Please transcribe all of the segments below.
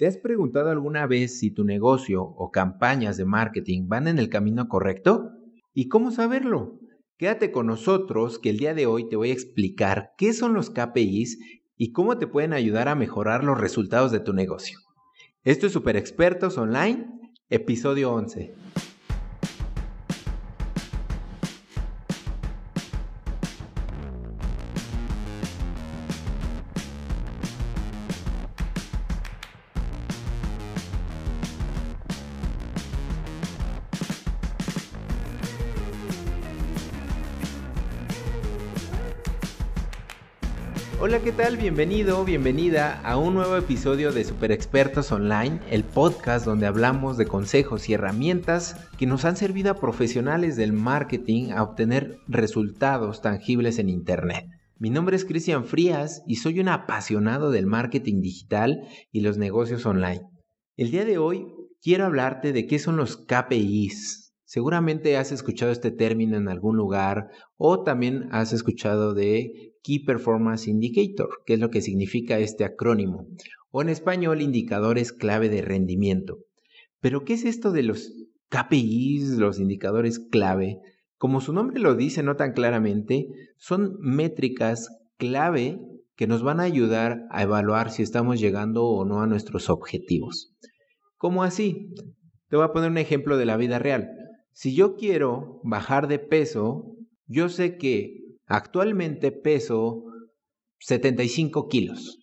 ¿Te has preguntado alguna vez si tu negocio o campañas de marketing van en el camino correcto? ¿Y cómo saberlo? Quédate con nosotros que el día de hoy te voy a explicar qué son los KPIs y cómo te pueden ayudar a mejorar los resultados de tu negocio. Esto es Super Expertos Online, episodio 11. Hola, ¿qué tal? Bienvenido, bienvenida a un nuevo episodio de Super Expertos Online, el podcast donde hablamos de consejos y herramientas que nos han servido a profesionales del marketing a obtener resultados tangibles en Internet. Mi nombre es Cristian Frías y soy un apasionado del marketing digital y los negocios online. El día de hoy quiero hablarte de qué son los KPIs. Seguramente has escuchado este término en algún lugar o también has escuchado de Key Performance Indicator, que es lo que significa este acrónimo, o en español indicadores clave de rendimiento. Pero, ¿qué es esto de los KPIs, los indicadores clave? Como su nombre lo dice no tan claramente, son métricas clave que nos van a ayudar a evaluar si estamos llegando o no a nuestros objetivos. ¿Cómo así? Te voy a poner un ejemplo de la vida real. Si yo quiero bajar de peso, yo sé que Actualmente peso 75 kilos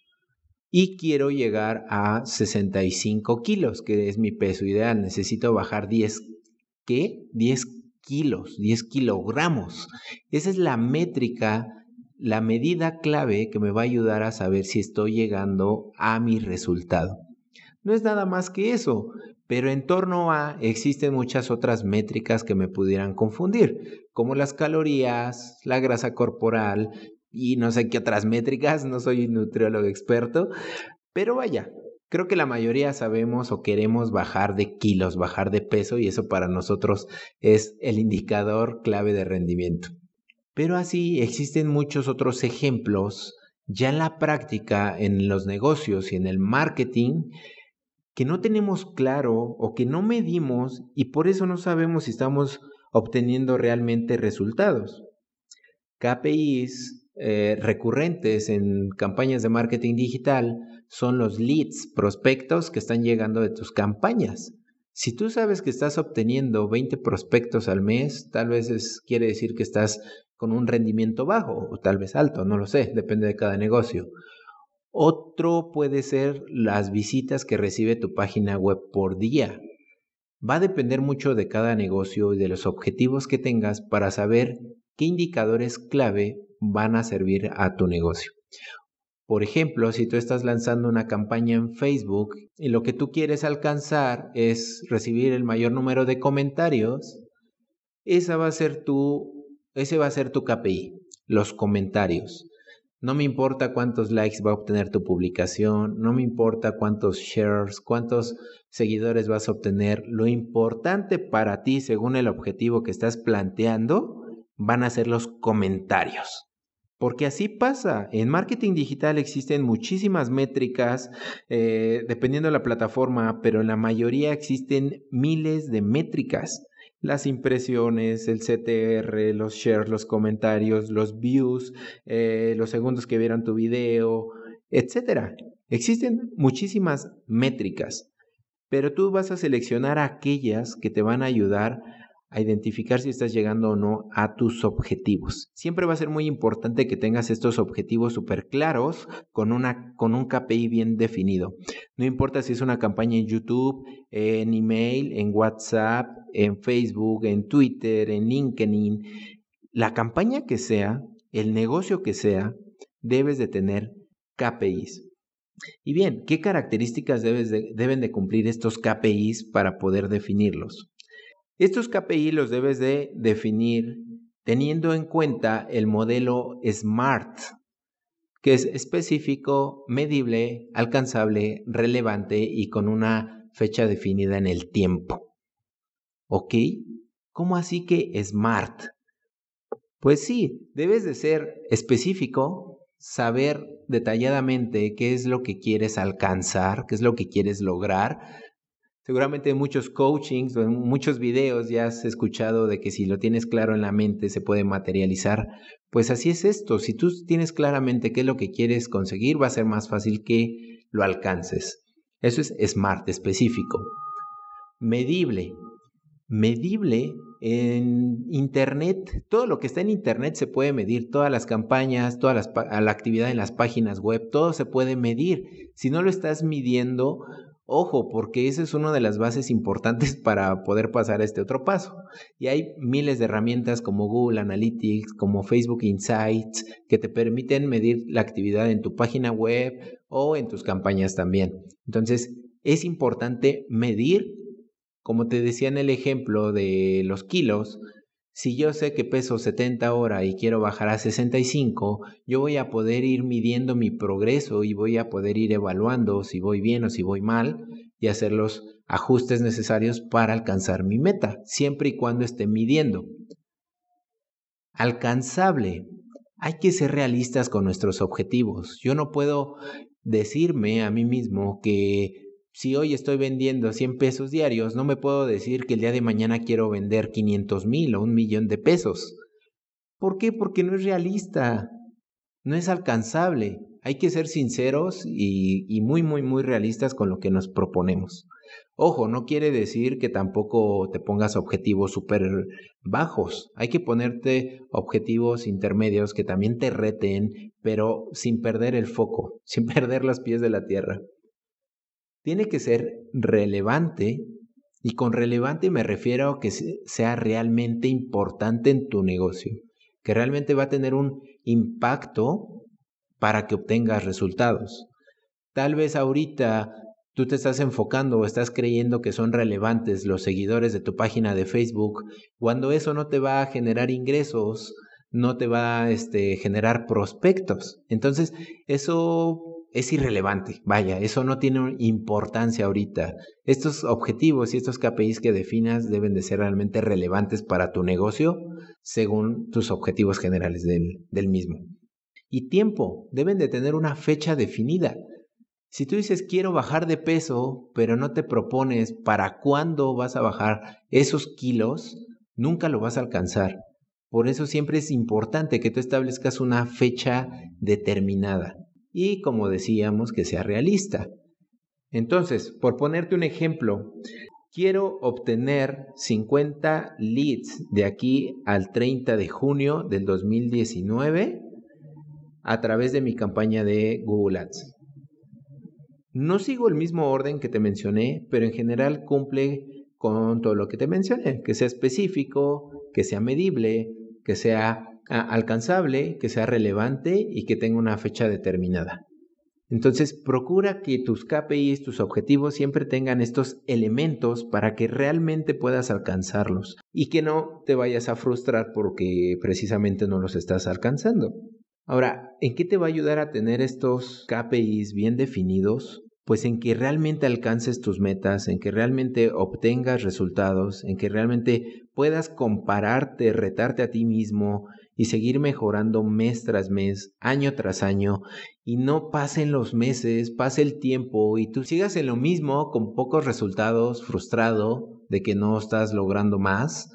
y quiero llegar a 65 kilos, que es mi peso ideal. Necesito bajar 10, ¿qué? 10 kilos, 10 kilogramos. Esa es la métrica, la medida clave que me va a ayudar a saber si estoy llegando a mi resultado. No es nada más que eso, pero en torno a existen muchas otras métricas que me pudieran confundir, como las calorías, la grasa corporal y no sé qué otras métricas, no soy un nutriólogo experto, pero vaya, creo que la mayoría sabemos o queremos bajar de kilos, bajar de peso y eso para nosotros es el indicador clave de rendimiento. Pero así existen muchos otros ejemplos ya en la práctica, en los negocios y en el marketing, que no tenemos claro o que no medimos y por eso no sabemos si estamos obteniendo realmente resultados. KPIs eh, recurrentes en campañas de marketing digital son los leads, prospectos que están llegando de tus campañas. Si tú sabes que estás obteniendo 20 prospectos al mes, tal vez quiere decir que estás con un rendimiento bajo o tal vez alto, no lo sé, depende de cada negocio. Otro puede ser las visitas que recibe tu página web por día. Va a depender mucho de cada negocio y de los objetivos que tengas para saber qué indicadores clave van a servir a tu negocio. Por ejemplo, si tú estás lanzando una campaña en Facebook y lo que tú quieres alcanzar es recibir el mayor número de comentarios, esa va a ser tu, ese va a ser tu KPI, los comentarios. No me importa cuántos likes va a obtener tu publicación, no me importa cuántos shares, cuántos seguidores vas a obtener. Lo importante para ti, según el objetivo que estás planteando, van a ser los comentarios. Porque así pasa. En marketing digital existen muchísimas métricas, eh, dependiendo de la plataforma, pero en la mayoría existen miles de métricas las impresiones, el CTR, los shares, los comentarios, los views, eh, los segundos que vieron tu video, etc. Existen muchísimas métricas, pero tú vas a seleccionar aquellas que te van a ayudar a identificar si estás llegando o no a tus objetivos. Siempre va a ser muy importante que tengas estos objetivos súper claros con, una, con un KPI bien definido. No importa si es una campaña en YouTube, en email, en WhatsApp, en Facebook, en Twitter, en LinkedIn. La campaña que sea, el negocio que sea, debes de tener KPIs. Y bien, ¿qué características deben de cumplir estos KPIs para poder definirlos? Estos KPI los debes de definir teniendo en cuenta el modelo SMART, que es específico, medible, alcanzable, relevante y con una fecha definida en el tiempo. ¿Ok? ¿Cómo así que SMART? Pues sí, debes de ser específico, saber detalladamente qué es lo que quieres alcanzar, qué es lo que quieres lograr. Seguramente en muchos coachings o en muchos videos ya has escuchado de que si lo tienes claro en la mente se puede materializar. Pues así es esto, si tú tienes claramente qué es lo que quieres conseguir, va a ser más fácil que lo alcances. Eso es SMART específico. Medible. Medible en Internet, todo lo que está en Internet se puede medir, todas las campañas, toda la actividad en las páginas web, todo se puede medir. Si no lo estás midiendo, ojo, porque esa es una de las bases importantes para poder pasar a este otro paso. Y hay miles de herramientas como Google Analytics, como Facebook Insights, que te permiten medir la actividad en tu página web o en tus campañas también. Entonces, es importante medir como te decía en el ejemplo de los kilos, si yo sé que peso 70 ahora y quiero bajar a 65, yo voy a poder ir midiendo mi progreso y voy a poder ir evaluando si voy bien o si voy mal y hacer los ajustes necesarios para alcanzar mi meta, siempre y cuando esté midiendo. Alcanzable. Hay que ser realistas con nuestros objetivos. Yo no puedo decirme a mí mismo que si hoy estoy vendiendo 100 pesos diarios, no me puedo decir que el día de mañana quiero vender 500 mil o un millón de pesos. ¿Por qué? Porque no es realista, no es alcanzable. Hay que ser sinceros y, y muy, muy, muy realistas con lo que nos proponemos. Ojo, no quiere decir que tampoco te pongas objetivos súper bajos. Hay que ponerte objetivos intermedios que también te reten, pero sin perder el foco, sin perder los pies de la tierra tiene que ser relevante y con relevante me refiero a que sea realmente importante en tu negocio, que realmente va a tener un impacto para que obtengas resultados. Tal vez ahorita tú te estás enfocando o estás creyendo que son relevantes los seguidores de tu página de Facebook, cuando eso no te va a generar ingresos, no te va a este, generar prospectos. Entonces, eso es irrelevante. Vaya, eso no tiene importancia ahorita. Estos objetivos y estos KPIs que definas deben de ser realmente relevantes para tu negocio según tus objetivos generales del, del mismo. Y tiempo, deben de tener una fecha definida. Si tú dices quiero bajar de peso, pero no te propones para cuándo vas a bajar esos kilos, nunca lo vas a alcanzar. Por eso siempre es importante que tú establezcas una fecha determinada y, como decíamos, que sea realista. Entonces, por ponerte un ejemplo, quiero obtener 50 leads de aquí al 30 de junio del 2019 a través de mi campaña de Google Ads. No sigo el mismo orden que te mencioné, pero en general cumple con todo lo que te mencioné, que sea específico, que sea medible, que sea alcanzable, que sea relevante y que tenga una fecha determinada. Entonces, procura que tus KPIs, tus objetivos siempre tengan estos elementos para que realmente puedas alcanzarlos y que no te vayas a frustrar porque precisamente no los estás alcanzando. Ahora, ¿en qué te va a ayudar a tener estos KPIs bien definidos? Pues en que realmente alcances tus metas, en que realmente obtengas resultados, en que realmente puedas compararte, retarte a ti mismo y seguir mejorando mes tras mes, año tras año, y no pasen los meses, pase el tiempo y tú sigas en lo mismo con pocos resultados, frustrado de que no estás logrando más,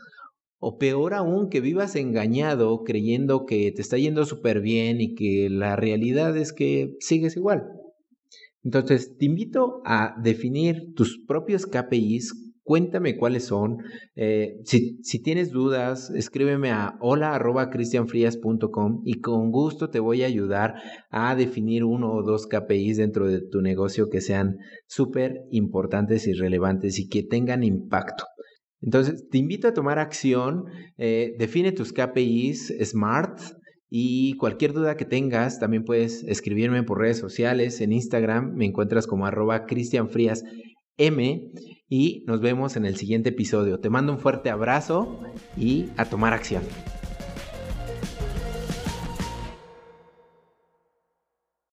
o peor aún, que vivas engañado creyendo que te está yendo súper bien y que la realidad es que sigues igual. Entonces, te invito a definir tus propios KPIs Cuéntame cuáles son. Eh, si, tienes dudas, escríbeme a hola.cristianfrías.com y con gusto te voy a ayudar a definir uno o dos KPIs dentro de tu negocio que sean súper importantes y relevantes y que tengan impacto. Entonces, te invito a tomar acción, eh, define tus KPIs SMART, y cualquier duda que tengas, también puedes escribirme por redes sociales. En Instagram me encuentras como arroba M y nos vemos en el siguiente episodio. Te mando un fuerte abrazo y a tomar acción.